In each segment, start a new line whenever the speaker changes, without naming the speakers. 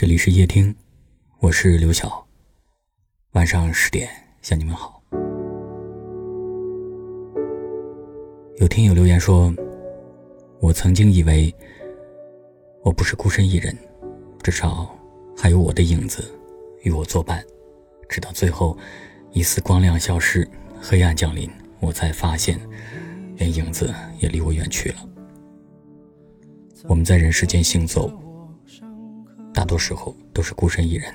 这里是夜听，我是刘晓。晚上十点向你们好。有听友留言说，我曾经以为我不是孤身一人，至少还有我的影子与我作伴。直到最后，一丝光亮消失，黑暗降临，我才发现，连影子也离我远去了。我们在人世间行走。大多时候都是孤身一人，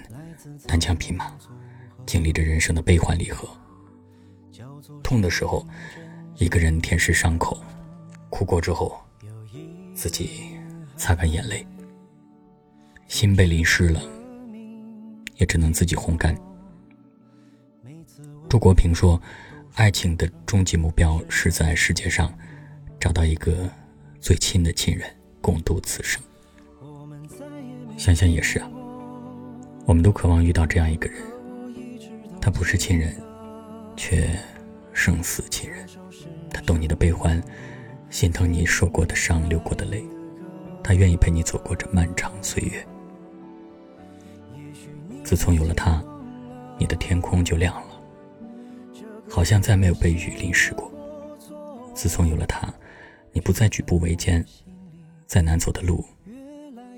单枪匹马，经历着人生的悲欢离合。痛的时候，一个人舔舐伤口，哭过之后，自己擦干眼泪。心被淋湿了，也只能自己烘干。朱国平说：“爱情的终极目标是在世界上找到一个最亲的亲人，共度此生。”想想也是啊，我们都渴望遇到这样一个人，他不是亲人，却生死亲人。他懂你的悲欢，心疼你受过的伤、流过的泪，他愿意陪你走过这漫长岁月。自从有了他，你的天空就亮了，好像再没有被雨淋湿过。自从有了他，你不再举步维艰，再难走的路。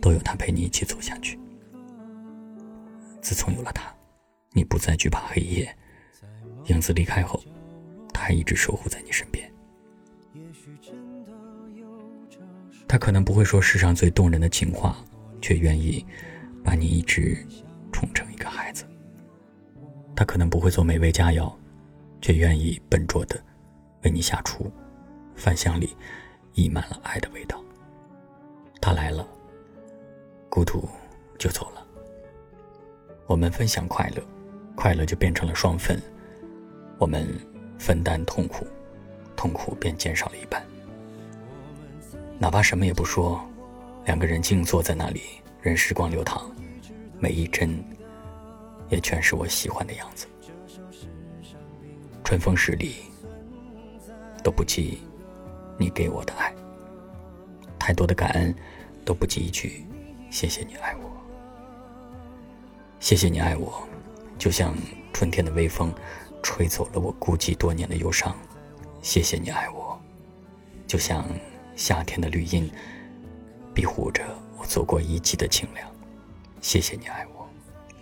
都有他陪你一起走下去。自从有了他，你不再惧怕黑夜。影子离开后，他还一直守护在你身边。他可能不会说世上最动人的情话，却愿意把你一直宠成一个孩子。他可能不会做美味佳肴，却愿意笨拙的为你下厨，饭香里溢满了爱的味道。他来了。孤独就走了，我们分享快乐，快乐就变成了双份；我们分担痛苦，痛苦便减少了一半。哪怕什么也不说，两个人静坐在那里，任时光流淌，每一帧也全是我喜欢的样子。春风十里，都不及你给我的爱，太多的感恩都不及一句。谢谢你爱我，谢谢你爱我，就像春天的微风，吹走了我孤寂多年的忧伤。谢谢你爱我，就像夏天的绿荫，庇护着我走过一季的清凉。谢谢你爱我，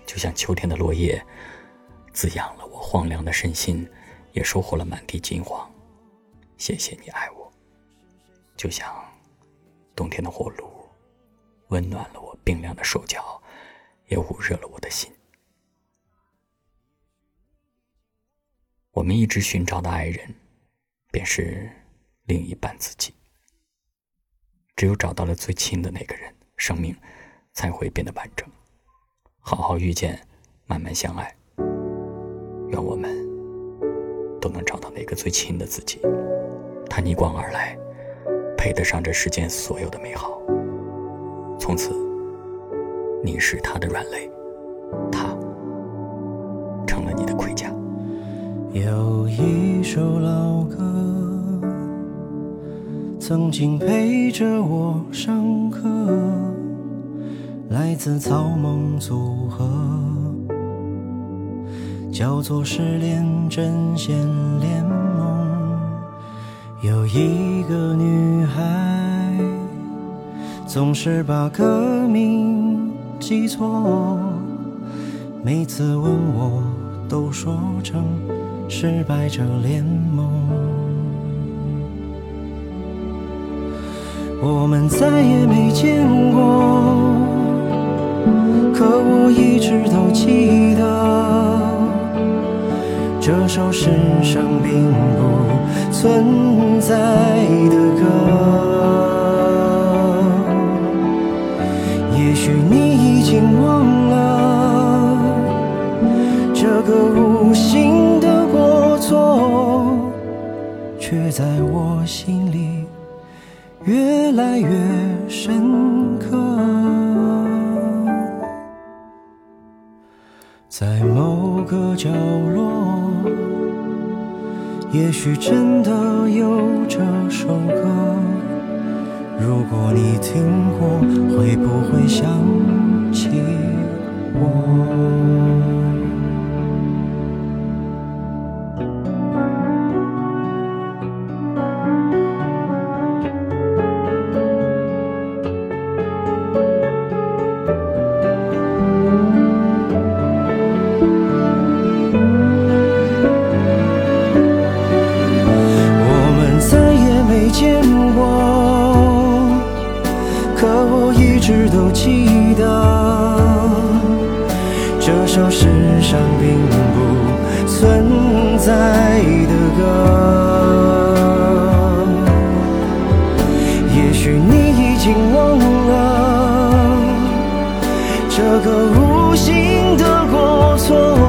就像秋天的落叶，滋养了我荒凉的身心，也收获了满地金黄。谢谢你爱我，就像冬天的火炉。温暖了我冰凉的手脚，也捂热了我的心。我们一直寻找的爱人，便是另一半自己。只有找到了最亲的那个人，生命才会变得完整。好好遇见，慢慢相爱。愿我们都能找到那个最亲的自己，他逆光而来，配得上这世间所有的美好。从此，你是他的软肋，他成了你的盔甲。
有一首老歌，曾经陪着我上课，来自草蜢组合，叫做《失恋阵线联盟》。有一个女孩。总是把歌名记错，每次问我都说成失败者联盟。我们再也没见过，可我一直都记得这首世上并不存在的歌。经忘了这个无心的过错，却在我心里越来越深刻。在某个角落，也许真的有这首歌。如果你听过，会不会想起我。一直都记得这首世上并不存在的歌。也许你已经忘了这个无心的过错，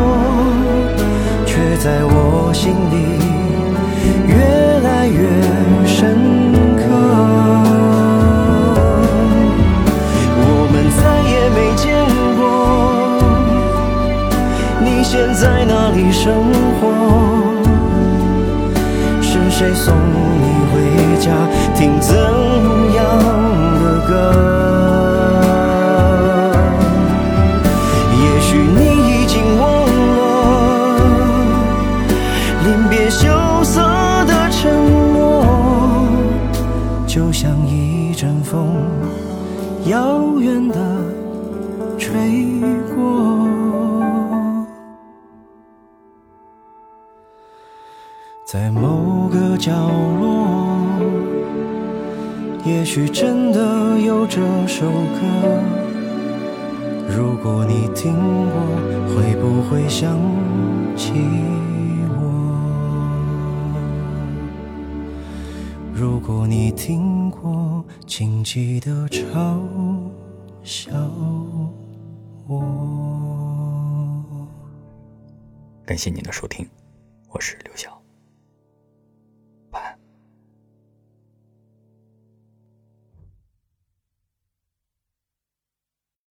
谁送你回家？听怎样的歌？也许你已经忘了临别羞涩的沉默，就像一阵风，遥远的吹过。在某个角落，也许真的有这首歌。如果你听过，会不会想起我？如果你听过，请记得嘲笑我。
感谢您的收听，我是刘晓。